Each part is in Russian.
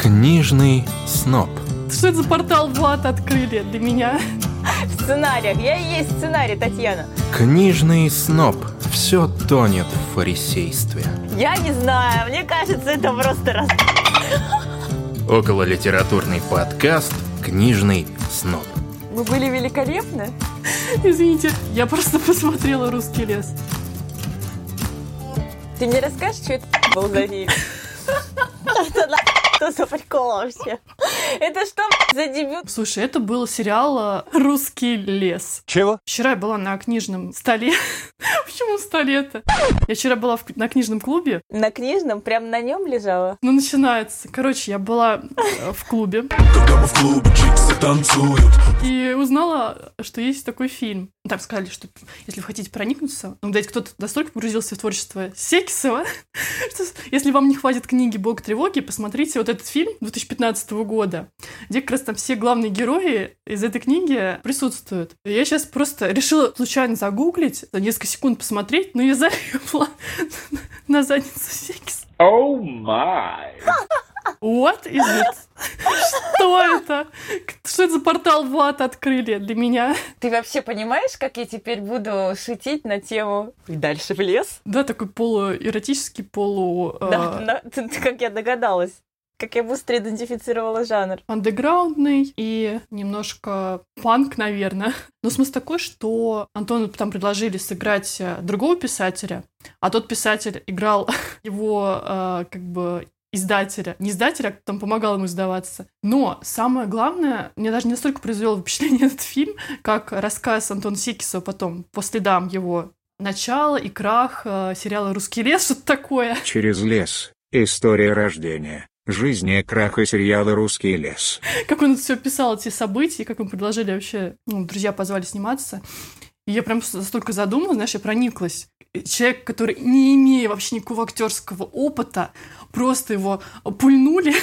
Книжный сноб. Что это за портал в ад открыли для меня? В сценариях. Я и есть сценарий, Татьяна. Книжный сноб. Все тонет в фарисействе. Я не знаю, мне кажется, это просто раз... Около литературный подкаст «Книжный сноб». Мы были великолепны. Извините, я просто посмотрела «Русский лес». Ты мне расскажешь, что это был за фильм? Что за прикол вообще? Это что за дебют? Слушай, это был сериал э, «Русский лес». Чего? Вчера я была на книжном столе. Почему столе-то? Я вчера была в- на книжном клубе. На книжном, прям на нем лежала? Ну, начинается. Короче, я была э, в клубе Когда мы в клубе чиксы танцуют и узнала, что есть такой фильм. Там сказали, что если вы хотите проникнуться, ну, дайте кто-то настолько погрузился в творчество Секисова, что если вам не хватит книги «Бог тревоги», посмотрите вот этот фильм 2015 года, где как раз там все главные герои из этой книги присутствуют. Я сейчас просто решила случайно загуглить, за несколько секунд посмотреть, но я залипла на задницу Секис. Oh my! What is it? Что это? Что это за портал в ад открыли для меня? Ты вообще понимаешь, как я теперь буду шутить на тему «И дальше в лес»? Да, такой полуэротический, полу... э, Да, как я догадалась. Как я быстро идентифицировала жанр. андеграундный и немножко панк, наверное. Но смысл такой, что Антону там предложили сыграть э, другого писателя, а тот писатель играл его э, как бы издателя. Не издателя, а там помогал ему издаваться. Но самое главное, мне даже не настолько произвел впечатление этот фильм, как рассказ Антона Сикисова потом, по следам его начала и крах э, сериала «Русский лес», что-то такое. Через лес. История рождения, жизни краха сериала «Русский лес». как он все писал, эти события, как ему предложили вообще, ну, друзья позвали сниматься. И я прям столько задумалась, знаешь, я прониклась. Человек, который, не имея вообще никакого актерского опыта, просто его пульнули,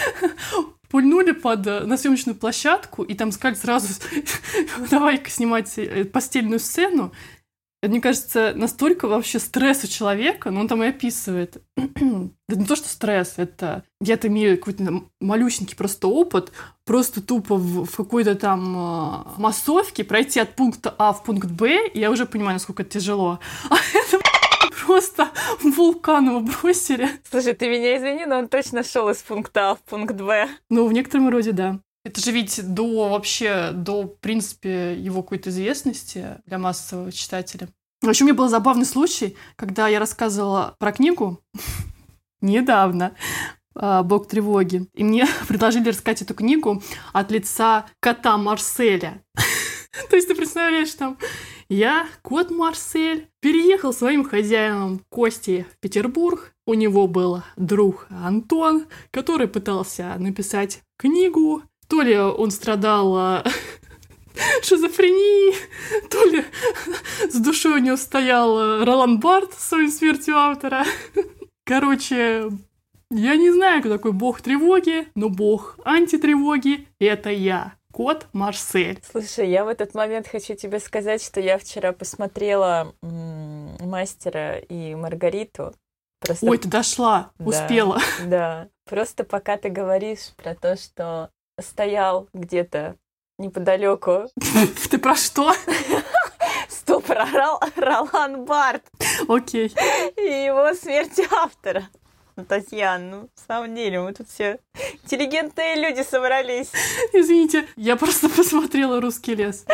пульнули под, э, на съемочную площадку, и там сказали сразу, давай-ка снимать э, постельную сцену. Это, мне кажется, настолько вообще стресс у человека, но он там и описывает. Это не то, что стресс, это я-то имею какой-то малюсенький просто опыт, просто тупо в, в какой-то там э, массовке пройти от пункта А в пункт Б, и я уже понимаю, насколько это тяжело. А это просто вулкан его бросили. Слушай, ты меня извини, но он точно шел из пункта А в пункт Б. Ну, в некотором роде, да. Это же ведь до вообще, до, в принципе, его какой-то известности для массового читателя. В общем, у меня был забавный случай, когда я рассказывала про книгу недавно а, «Бог тревоги». И мне предложили рассказать эту книгу от лица кота Марселя. То есть ты представляешь, там я, кот Марсель, переехал своим хозяином Костей в Петербург. У него был друг Антон, который пытался написать книгу. То ли он страдал а, шизофренией, то ли с душой у него стоял а, Ролан Барт с своей смертью автора. Короче, я не знаю, кто такой бог тревоги, но бог антитревоги — это я, кот Марсель. Слушай, я в этот момент хочу тебе сказать, что я вчера посмотрела «Мастера и Маргариту». Просто, Ой, ты дошла, Да. успела. Да, просто пока ты говоришь про то, что стоял где-то неподалеку, Ты про что? стоп, Ролан Барт Окей. и его смерть автора. Ну, Татьяна, ну, в самом деле, мы тут все интеллигентные люди собрались. Извините, я просто посмотрела «Русский лес».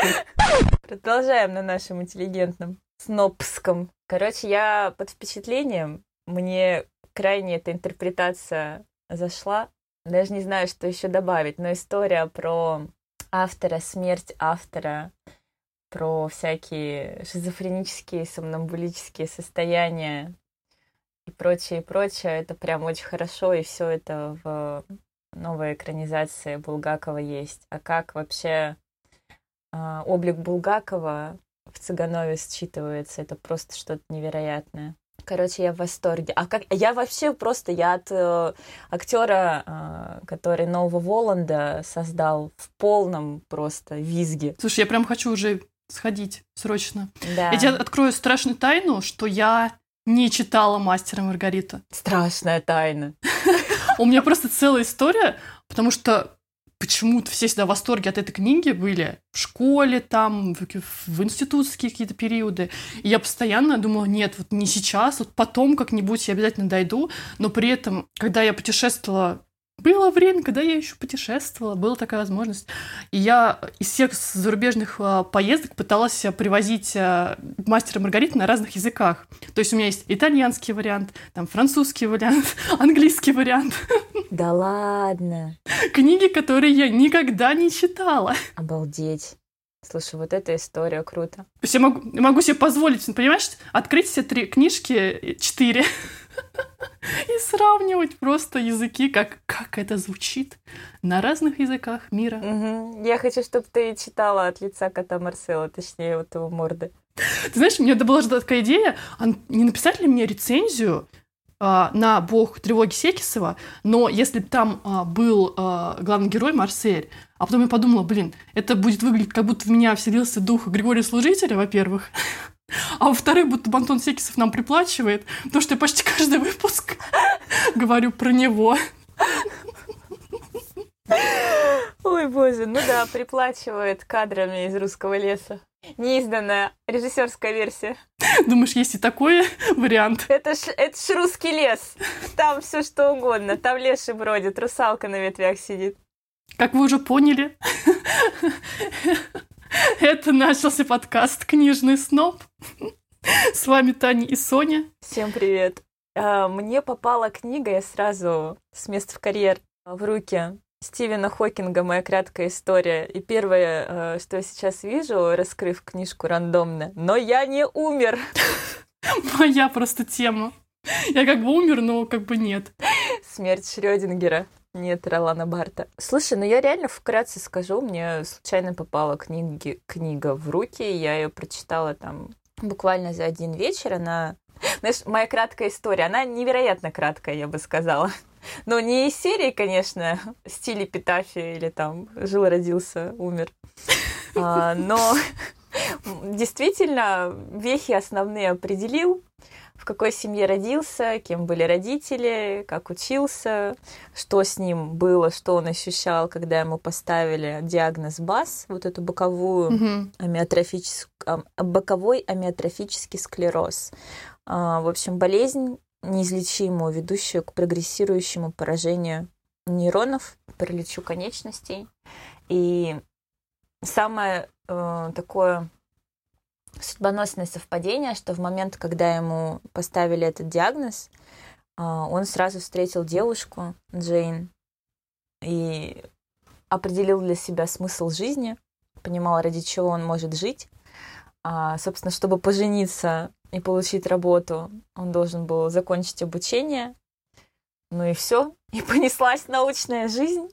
Продолжаем на нашем интеллигентном снобском. Короче, я под впечатлением. Мне крайне эта интерпретация зашла. Даже не знаю, что еще добавить, но история про автора, смерть автора, про всякие шизофренические, сомнамбулические состояния и прочее, и прочее. Это прям очень хорошо, и все это в новой экранизации Булгакова есть. А как вообще а, облик Булгакова в Цыганове считывается, это просто что-то невероятное. Короче, я в восторге. А как я вообще просто я от э, актера, э, который Нового Воланда создал в полном просто визге. Слушай, я прям хочу уже сходить срочно. Да. Я тебе открою страшную тайну, что я не читала «Мастера Маргариту». Страшная тайна. У меня просто целая история, потому что почему-то все всегда в восторге от этой книги были. В школе там, в, в институтские какие-то периоды. И я постоянно думала, нет, вот не сейчас, вот потом как-нибудь я обязательно дойду. Но при этом, когда я путешествовала было время, когда я еще путешествовала, была такая возможность. И я из всех зарубежных а, поездок пыталась привозить а, мастера Маргарита на разных языках. То есть у меня есть итальянский вариант, там французский вариант, английский вариант. Да ладно. Книги, которые я никогда не читала. Обалдеть. Слушай, вот эта история круто. То есть я могу, могу себе позволить, понимаешь, открыть все три книжки, четыре, и сравнивать просто языки, как, как это звучит на разных языках мира. Угу. Я хочу, чтобы ты читала от лица кота Марсела, точнее, вот его морды. Ты знаешь, у меня была же такая идея, а не написать ли мне рецензию на «Бог тревоги Секисова», но если бы там а, был а, главный герой Марсель, а потом я подумала, блин, это будет выглядеть, как будто в меня вселился дух Григория Служителя, во-первых, а во-вторых, будто Антон Секисов нам приплачивает, потому что я почти каждый выпуск говорю про него. Ой, боже, ну да, приплачивает кадрами из русского леса. Неизданная режиссерская версия. Думаешь, есть и такой вариант? Это ж, это ж русский лес. Там все что угодно. Там леший бродит, русалка на ветвях сидит. Как вы уже поняли, это начался подкаст «Книжный сноб». С вами Таня и Соня. Всем привет. А, мне попала книга, я сразу с места в карьер в руки Стивена Хокинга «Моя краткая история». И первое, а, что я сейчас вижу, раскрыв книжку рандомно, «Но я не умер». Моя просто тема. Я как бы умер, но как бы нет. Смерть Шрёдингера. Нет, Ролана Барта. Слушай, ну я реально вкратце скажу, мне случайно попала книги, книга в руки, я ее прочитала там буквально за один вечер, она... Знаешь, моя краткая история, она невероятно краткая, я бы сказала. Но не из серии, конечно, стиле эпитафии или там жил, родился, умер. А, но действительно вехи основные определил в какой семье родился, кем были родители, как учился, что с ним было, что он ощущал, когда ему поставили диагноз БАС, вот эту боковую mm-hmm. амиотрофическую, боковой амиотрофический склероз. А, в общем, болезнь неизлечимую, ведущую к прогрессирующему поражению нейронов, параличу конечностей. И самое э, такое судьбоносное совпадение, что в момент, когда ему поставили этот диагноз, а, он сразу встретил девушку, Джейн, и определил для себя смысл жизни, понимал, ради чего он может жить. А, собственно, чтобы пожениться и получить работу, он должен был закончить обучение. Ну и все. И понеслась научная жизнь.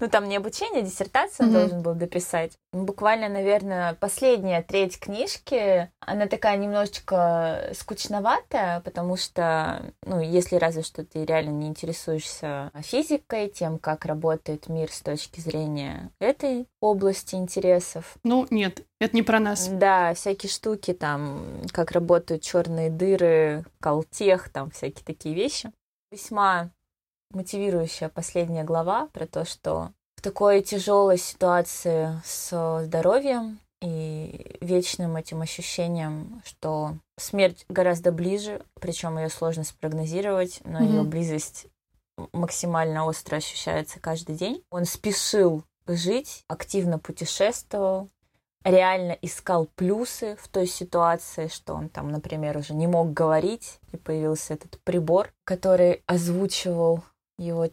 Ну, там не обучение, а диссертацию mm-hmm. должен был дописать. Буквально, наверное, последняя треть книжки, она такая немножечко скучноватая, потому что, ну, если разве что ты реально не интересуешься физикой, тем, как работает мир с точки зрения этой области интересов. Ну, нет, это не про нас. Да, всякие штуки там, как работают черные дыры, колтех, там всякие такие вещи. Весьма мотивирующая последняя глава про то, что в такой тяжелой ситуации с здоровьем и вечным этим ощущением, что смерть гораздо ближе, причем ее сложно спрогнозировать, но mm-hmm. ее близость максимально остро ощущается каждый день. Он спешил жить, активно путешествовал, реально искал плюсы в той ситуации, что он там, например, уже не мог говорить, и появился этот прибор, который озвучивал его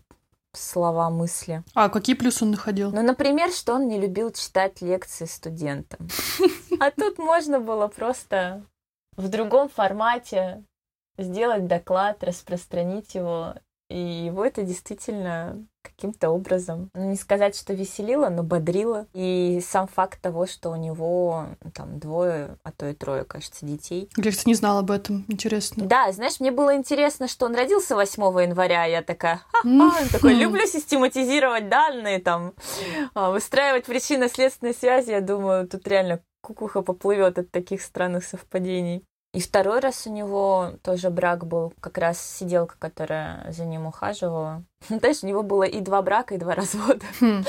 слова, мысли. А какие плюсы он находил? Ну, например, что он не любил читать лекции студентам. А тут можно было просто в другом формате сделать доклад, распространить его. И его это действительно каким-то образом, ну, не сказать, что веселило, но бодрило. И сам факт того, что у него там двое, а то и трое, кажется, детей. Я, кстати, не знала об этом. Интересно. Да, знаешь, мне было интересно, что он родился 8 января. Я такая, ха-ха, такой, люблю систематизировать данные, там, а, выстраивать причинно-следственные связи. Я думаю, тут реально кукуха поплывет от таких странных совпадений. И второй раз у него тоже брак был, как раз сиделка, которая за ним ухаживала. Ну, есть у него было и два брака, и два развода. Хм.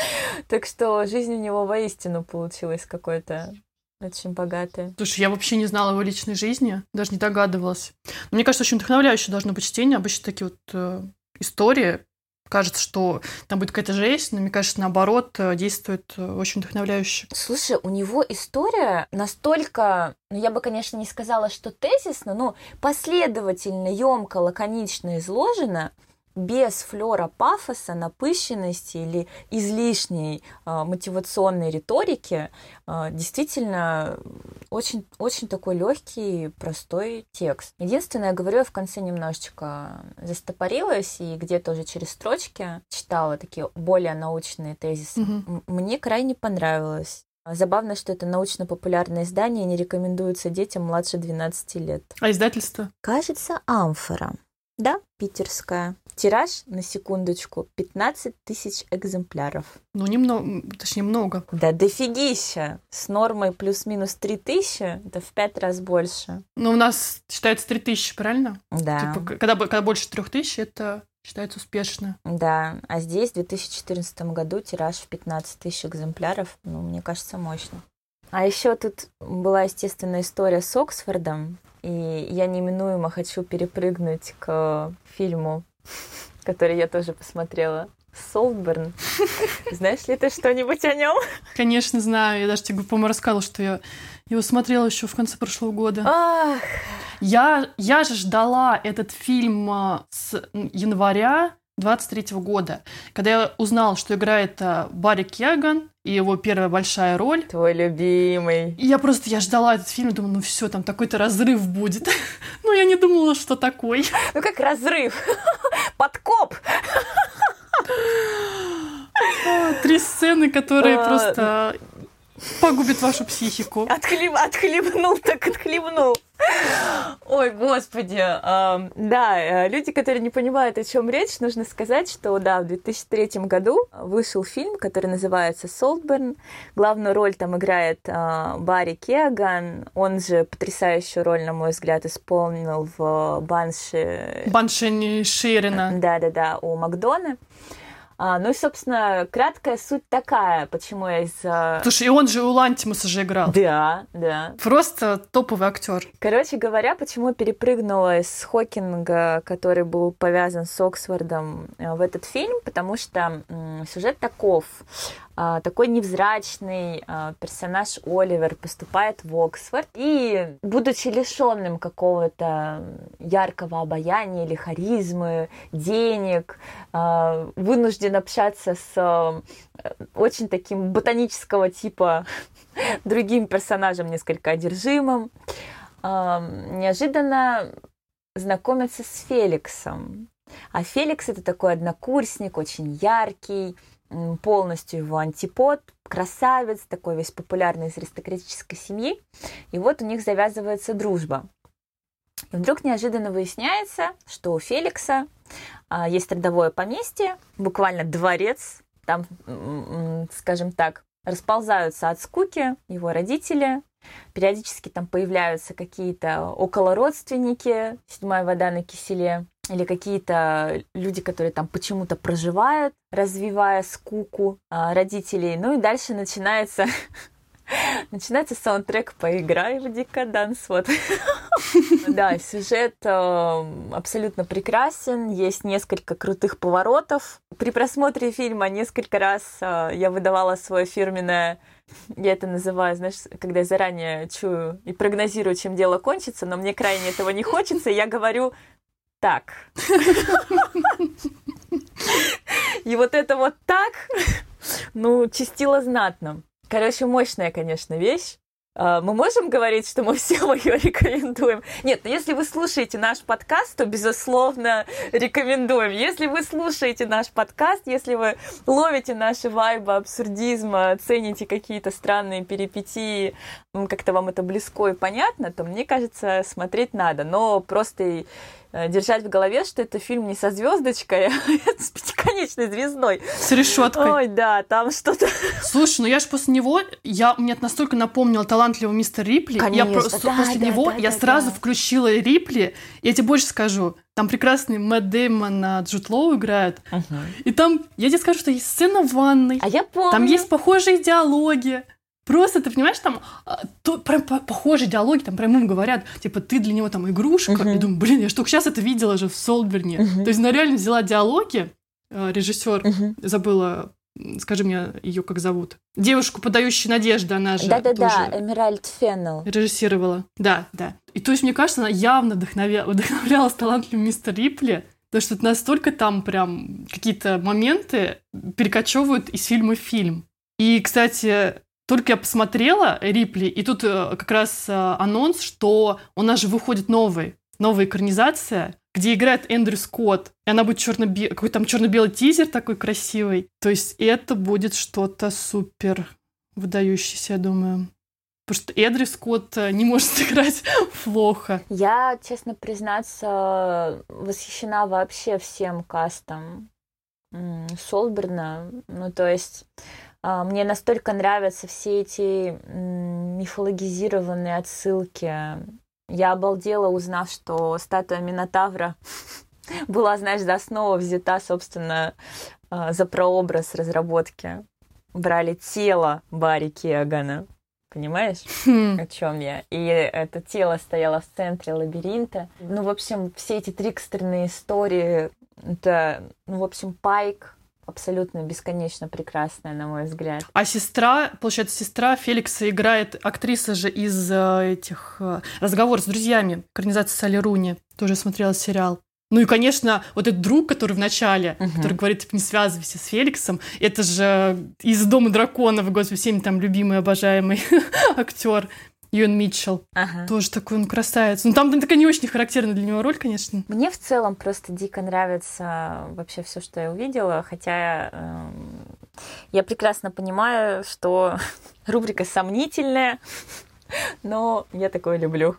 Так что жизнь у него воистину получилась какой-то очень богатая. Слушай, я вообще не знала его личной жизни, даже не догадывалась. Но мне кажется, очень вдохновляющее должно быть чтение. Обычно такие вот э, истории. Кажется, что там будет какая-то жесть, но мне кажется, наоборот, э, действует э, очень вдохновляюще. Слушай, у него история настолько, ну я бы, конечно, не сказала, что тезисно, но последовательно, емко, лаконично изложена, без флера пафоса, напыщенности или излишней э, мотивационной риторики, э, действительно очень, очень такой легкий, простой текст. Единственное, говорю, я в конце немножечко застопорилась и где-то уже через строчки читала такие более научные тезисы. М- Мне крайне понравилось. Забавно, что это научно-популярное издание не рекомендуется детям младше 12 лет. А издательство? Кажется, амфора. Да, питерская. Тираж, на секундочку, 15 тысяч экземпляров. Ну, немного, точнее, много. Да дофигища! С нормой плюс-минус 3 тысячи, это в пять раз больше. Но у нас считается 3000, правильно? Да, Типа, когда, когда больше 3000, это считается успешно. да. А здесь в 2014 году тираж в 15 тысяч экземпляров. Ну, мне кажется, мощно. А еще тут была, естественно, история с Оксфордом. И я неминуемо хочу перепрыгнуть к фильму, который я тоже посмотрела. Солтберн. Знаешь ли ты что-нибудь о нем? Конечно, знаю. Я даже тебе, по-моему, рассказывала, что я его смотрела еще в конце прошлого года. Ах, Я, я же ждала этот фильм а, с января 23 года, когда я узнала, что играет а, Барри Кеган и его первая большая роль. твой любимый. И я просто, я ждала этот фильм, думаю, ну все, там такой-то разрыв будет. Но я не думала, что такой. Ну как разрыв? Подкоп! Три сцены, которые А. просто погубят вашу психику. Отхлеб... Отхлебнул так отхлебнул. Ой, господи. Да, э, люди, которые не понимают, о чем речь, нужно сказать, что да, в 2003 году вышел фильм, который называется «Солтберн». Главную роль там играет а, Барри Кеаган. Он же потрясающую роль, на мой взгляд, исполнил в «Банши». Баншини Ширина. Да-да-да, у Макдона. А, ну и, собственно, краткая суть такая, почему я из... а, Слушай, и он же у Лантимуса же играл. Да, да. Просто топовый актер. Короче говоря, почему перепрыгнула из Хокинга, который был повязан с Оксфордом, э, в этот фильм, потому что сюжет таков. А, Такой невзрачный а, персонаж Оливер поступает в Оксфорд и, будучи лишенным какого-то яркого обаяния или харизмы, денег, а, вынужден общаться с а, очень таким ботанического типа другим персонажем, несколько одержимым неожиданно знакомится с Феликсом. А Феликс это такой однокурсник, очень яркий, полностью его антипод, красавец, такой весь популярный из аристократической семьи. И вот у них завязывается дружба. И вдруг неожиданно выясняется, что у Феликса а, есть родовое поместье, буквально дворец, там, скажем так, расползаются от скуки его родители, периодически там появляются какие-то околородственники, седьмая вода на киселе, или какие-то люди, которые там почему-то проживают, развивая скуку а, родителей. Ну и дальше начинается Начинается саундтрек «Поиграй в декаданс». Вот. Да, сюжет э, абсолютно прекрасен, есть несколько крутых поворотов. При просмотре фильма несколько раз э, я выдавала свое фирменное я это называю, знаешь, когда я заранее чую и прогнозирую, чем дело кончится, но мне крайне этого не хочется, я говорю так. И вот это вот так, ну, чистило знатно. Короче, мощная, конечно, вещь. А, Мы можем говорить, что мы всем ее рекомендуем? Нет, но если вы слушаете наш подкаст, то, безусловно, рекомендуем. Если вы слушаете наш подкаст, если вы ловите наши вайбы абсурдизма, цените какие-то странные перипетии, м, как-то вам это близко и понятно, то, мне кажется, смотреть надо. Но просто держать в голове, что это фильм не со звездочкой, а с пятиконечной звездой. С решеткой. Ой, да, там что-то... Слушай, ну я же после него, я, мне это настолько напомнил талантливого мистера Рипли. Конечно, я просто да, после да, него да, я да, сразу да. включила Рипли. Я тебе больше скажу, там прекрасный Мэтт Дэймон, а, Джуд Лоу играет. И там, я тебе скажу, что есть сцена в ванной. А я помню. Там есть похожие диалоги. Просто, ты понимаешь, там а, то, прям по- похожие диалоги, там прям им говорят, типа, ты для него там игрушка. Мгм. И думаю, блин, я только сейчас это видела же в Солберне. Мгм. То есть она реально взяла диалоги, режиссер, Мгм. забыла, скажи мне ее как зовут. Девушку, подающую надежды, она же Да-да-да, Эмеральд Феннел. режиссировала. Да, да. И то есть, мне кажется, она явно вдохновя... вдохновлялась талантливым мистер Рипли, потому что настолько там прям какие-то моменты перекочевывают из фильма в фильм. И, кстати, только я посмотрела Рипли, и тут э, как раз э, анонс, что у нас же выходит новый, новая экранизация, где играет Эндрю Скотт, и она будет черно какой там черно-белый тизер такой красивый. То есть это будет что-то супер выдающееся, я думаю. Потому что Эдри Скотт э, не может сыграть плохо. Я, честно признаться, восхищена вообще всем кастом Солберна. Ну, то есть мне настолько нравятся все эти мифологизированные отсылки. Я обалдела, узнав, что статуя Минотавра была, знаешь, за основу взята, собственно, а, за прообраз разработки. Брали тело Барри Киагана. Понимаешь? Хм. о чем я. И это тело стояло в центре лабиринта. Ну, в общем, все эти трикстерные истории, это, ну, в общем, Пайк абсолютно бесконечно прекрасная, на мой взгляд. А сестра, получается, сестра Феликса играет актриса же из э, этих э, «Разговор с друзьями», экранизация Салли Руни. Тоже смотрела сериал. Ну и, конечно, вот этот друг, который в начале, Мгм. который говорит, типа, не связывайся с Феликсом, это же из «Дома драконов», господи, всеми там любимый, обожаемый актер Юэн Митчелл. Ага. Тоже такой он красавец. Ну там такая не очень характерная для него роль, конечно. Мне в целом просто дико нравится вообще все, что я увидела, хотя эм, я прекрасно понимаю, что рубрика сомнительная, но я такое люблю.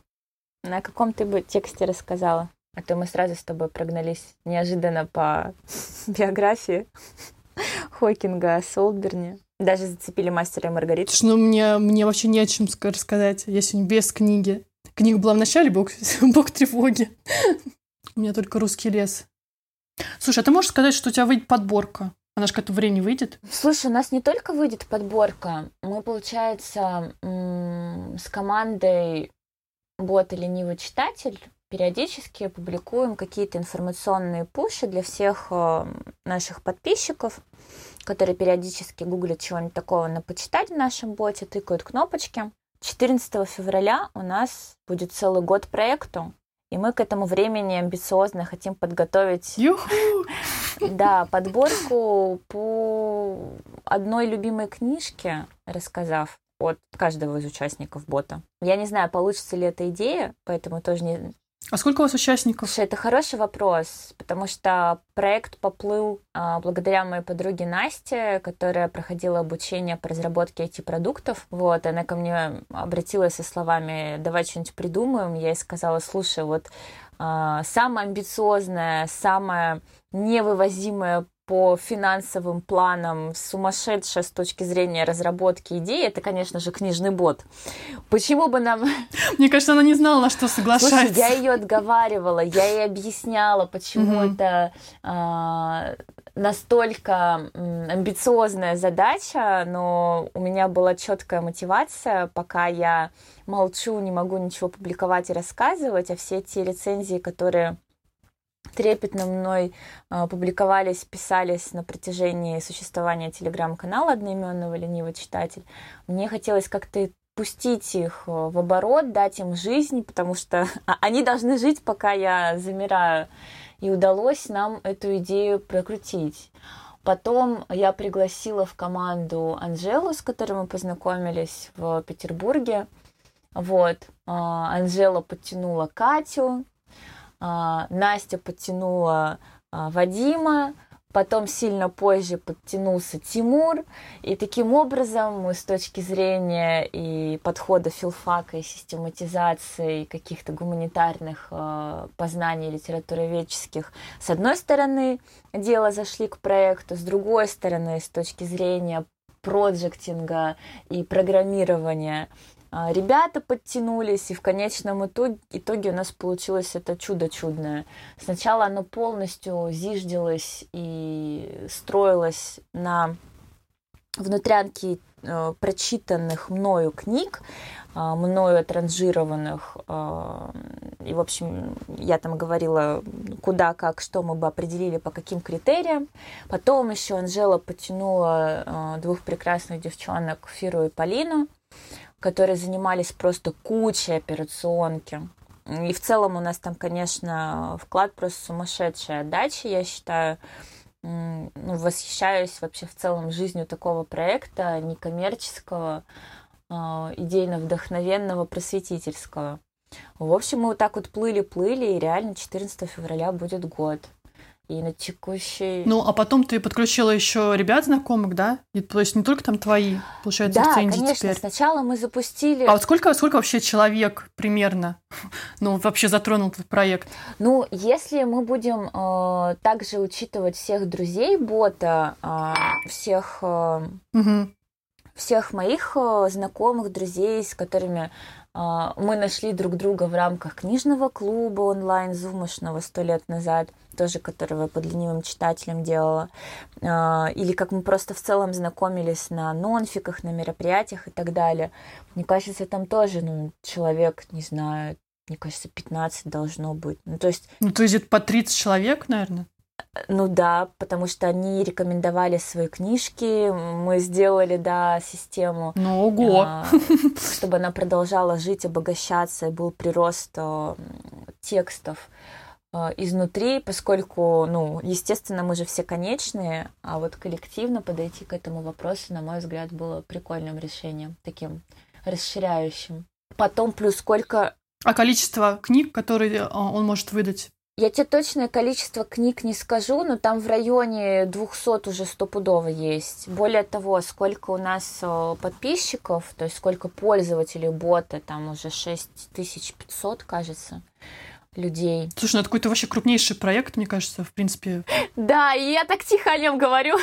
На каком ты бы тексте рассказала? А то мы сразу с тобой прогнались неожиданно по биографии Хокинга о Солберне. Даже зацепили мастера и Маргариту. Слушай, ну мне, мне вообще не о чем ска- рассказать. Я сегодня без книги. Книга была в начале, бог, бог тревоги. У меня только русский лес. Слушай, а ты можешь сказать, что у тебя выйдет подборка? Она же к этому времени выйдет. Слушай, у нас не только выйдет подборка, мы, получается, с командой бота «Ленивый читатель» периодически публикуем какие-то информационные пуши для всех э, наших подписчиков, которые периодически гуглят чего-нибудь такого на почитать в нашем боте, тыкают кнопочки. 14 февраля у нас будет целый год проекту, и мы к этому времени амбициозно хотим подготовить да, подборку по одной любимой книжке, рассказав от каждого из участников бота. Я не знаю, получится ли эта идея, поэтому тоже не... А сколько у вас участников? Слушай, это хороший вопрос, потому что проект поплыл а, благодаря моей подруге Насте, которая проходила обучение по разработке IT-продуктов. Вот, она ко мне обратилась со словами «давай что-нибудь придумаем». Я ей сказала, слушай, вот а, самое амбициозное, самое невывозимое по финансовым планам, сумасшедшая с точки зрения разработки идеи, это, конечно же, книжный бот. Почему бы нам Мне кажется, она не знала, на что Слушай, соглашается. я ее отговаривала, я ей объясняла, почему Мгм. это а, настолько амбициозная задача, но у меня была четкая мотивация, пока я молчу, не могу ничего публиковать и рассказывать, а все те рецензии, которые трепетно мной а, публиковались, писались на протяжении существования телеграм-канала одноименного «Ленивый читатель», мне хотелось как-то пустить их э, в оборот, дать им жизнь, потому что а- они должны жить, пока я замираю. И удалось нам эту идею прокрутить. Потом я пригласила в команду Анжелу, с которой мы познакомились в Петербурге. Вот. а, Анжела подтянула Катю, а, Настя подтянула а, Вадима, Потом сильно позже подтянулся Тимур. И таким образом мы с точки зрения и подхода филфака, и систематизации, и каких-то гуманитарных э, познаний литературоведческих, с одной стороны, дело зашли к проекту, с другой стороны, с точки зрения проектинга и программирования, а, ребята подтянулись, и в конечном итоге, у нас получилось это чудо чудное. Сначала оно полностью зиждилось и строилось на внутрянке э, прочитанных мною книг, э, мною транжированных. Э, и, в общем, я там говорила, куда, как, что мы бы определили, по каким критериям. Потом еще Анжела потянула двух прекрасных девчонок, Фиру и Полину которые занимались просто кучей операционки. И в целом у нас там, конечно, вклад просто сумасшедшая отдача, я считаю. Ну, восхищаюсь вообще в целом жизнью такого проекта, некоммерческого, а, идейно-вдохновенного, просветительского. В общем, мы вот так вот плыли-плыли, и реально 14 февраля будет год и на текущий... Ну, а потом ты подключила еще ребят знакомых, да? И, то есть не только там твои, получается, да, конечно. теперь. Сначала мы запустили... А вот сколько, сколько вообще человек примерно, ну, вообще затронул этот проект? Ну, если мы будем э, также учитывать всех друзей бота, э, всех... Э, угу. Всех моих э, знакомых, друзей, с которыми мы нашли друг друга в рамках книжного клуба онлайн зумышного сто лет назад, тоже которого я под ленивым читателем делала. А, или как мы просто в целом знакомились на нонфиках, на мероприятиях и так далее. Мне кажется, там тоже ну, человек, не знаю, мне кажется, 15 должно быть. Ну, то есть... Ну, то есть по 30 человек, наверное? Ну да, потому что они рекомендовали свои книжки, мы сделали, да, систему. Ну, ого! А, чтобы она продолжала жить, обогащаться, и был прирост а, текстов а, изнутри, поскольку, ну, естественно, мы же все конечные, а вот коллективно подойти к этому вопросу, на мой взгляд, было прикольным решением, таким расширяющим. Потом плюс сколько... А количество книг, которые он может выдать я тебе точное количество книг не скажу, но там в районе 200 уже стопудово есть. Более того, сколько у нас э, подписчиков, то есть сколько пользователей бота, там уже 6500, кажется людей. Слушай, ну это какой-то вообще крупнейший проект, мне кажется, в принципе. Да, и я так тихо о нем говорю.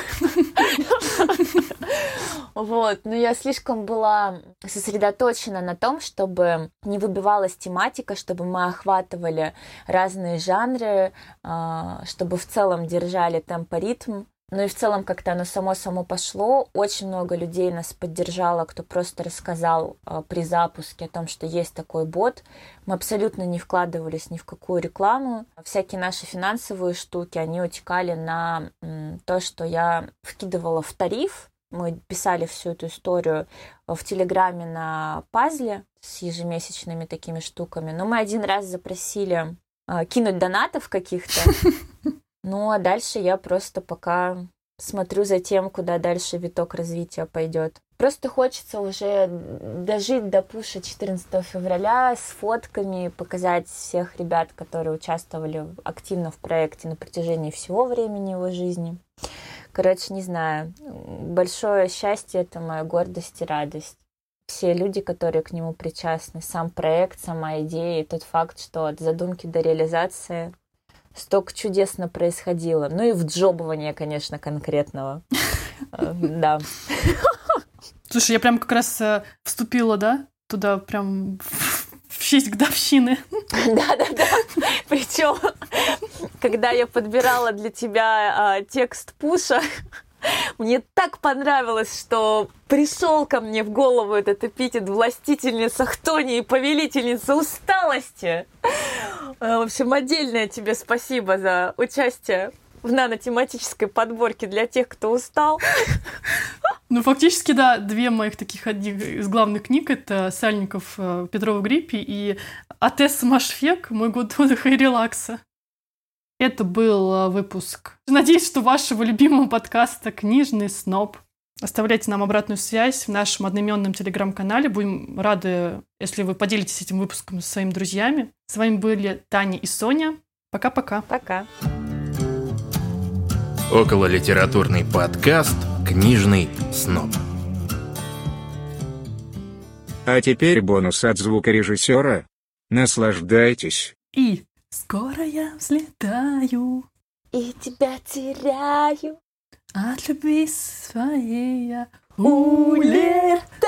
Вот, но я слишком была сосредоточена на том, чтобы не выбивалась тематика, чтобы мы охватывали разные жанры, а, чтобы в целом держали темпоритм, ну и в целом как-то оно само-само пошло. Очень много людей нас поддержало, кто просто рассказал э, при запуске о том, что есть такой бот. Мы абсолютно не вкладывались ни в какую рекламу. Всякие наши финансовые штуки, они утекали на м, то, что я вкидывала в тариф. Мы писали всю эту историю в Телеграме на пазле с ежемесячными такими штуками. Но мы один раз запросили э, кинуть донатов каких-то. Ну, а дальше я просто пока смотрю за тем, куда дальше виток развития пойдет. Просто хочется уже дожить до пуша 14 февраля с фотками, показать всех ребят, которые участвовали активно в проекте на протяжении всего времени его жизни. Короче, не знаю. Большое счастье — это моя гордость и радость. Все люди, которые к нему причастны, сам проект, сама идея и тот факт, что от задумки до реализации столько чудесно происходило. Ну и в джобование, конечно, конкретного. Э, да. Слушай, я прям как раз э, вступила, да, туда прям в честь годовщины. Да-да-да. Причем, когда я подбирала для тебя а, текст пуша, мне так понравилось, что пришел ко мне в голову этот эпитет властительница хтони и повелительница усталости. Э, в общем, отдельное тебе спасибо за участие в нанотематической подборке для тех, кто устал. Ну, фактически, да, две моих таких одних из главных книг — это Сальников э, Петрова Гриппи и Атес Машфек «Мой год отдыха и релакса». Это был э, выпуск. Надеюсь, что вашего любимого подкаста «Книжный сноб». Оставляйте нам обратную связь в нашем одноименном телеграм-канале. Будем рады, если вы поделитесь этим выпуском со своими друзьями. С вами были Таня и Соня. Пока-пока. Пока. Пока. Окололитературный подкаст «Книжный сноб». А теперь бонус от звукорежиссера. Наслаждайтесь. И скоро я взлетаю И тебя теряю. от любви своей я Улетаю.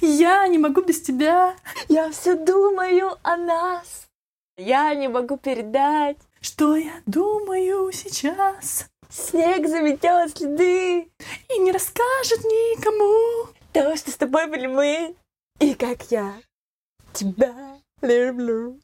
Я не могу без тебя, Я все думаю о нас. Я не могу передать. что я думаю сейчас. Снег заметет следы. И не расскажет никому. Того, что с тобой были мы. И как я тебя Blur.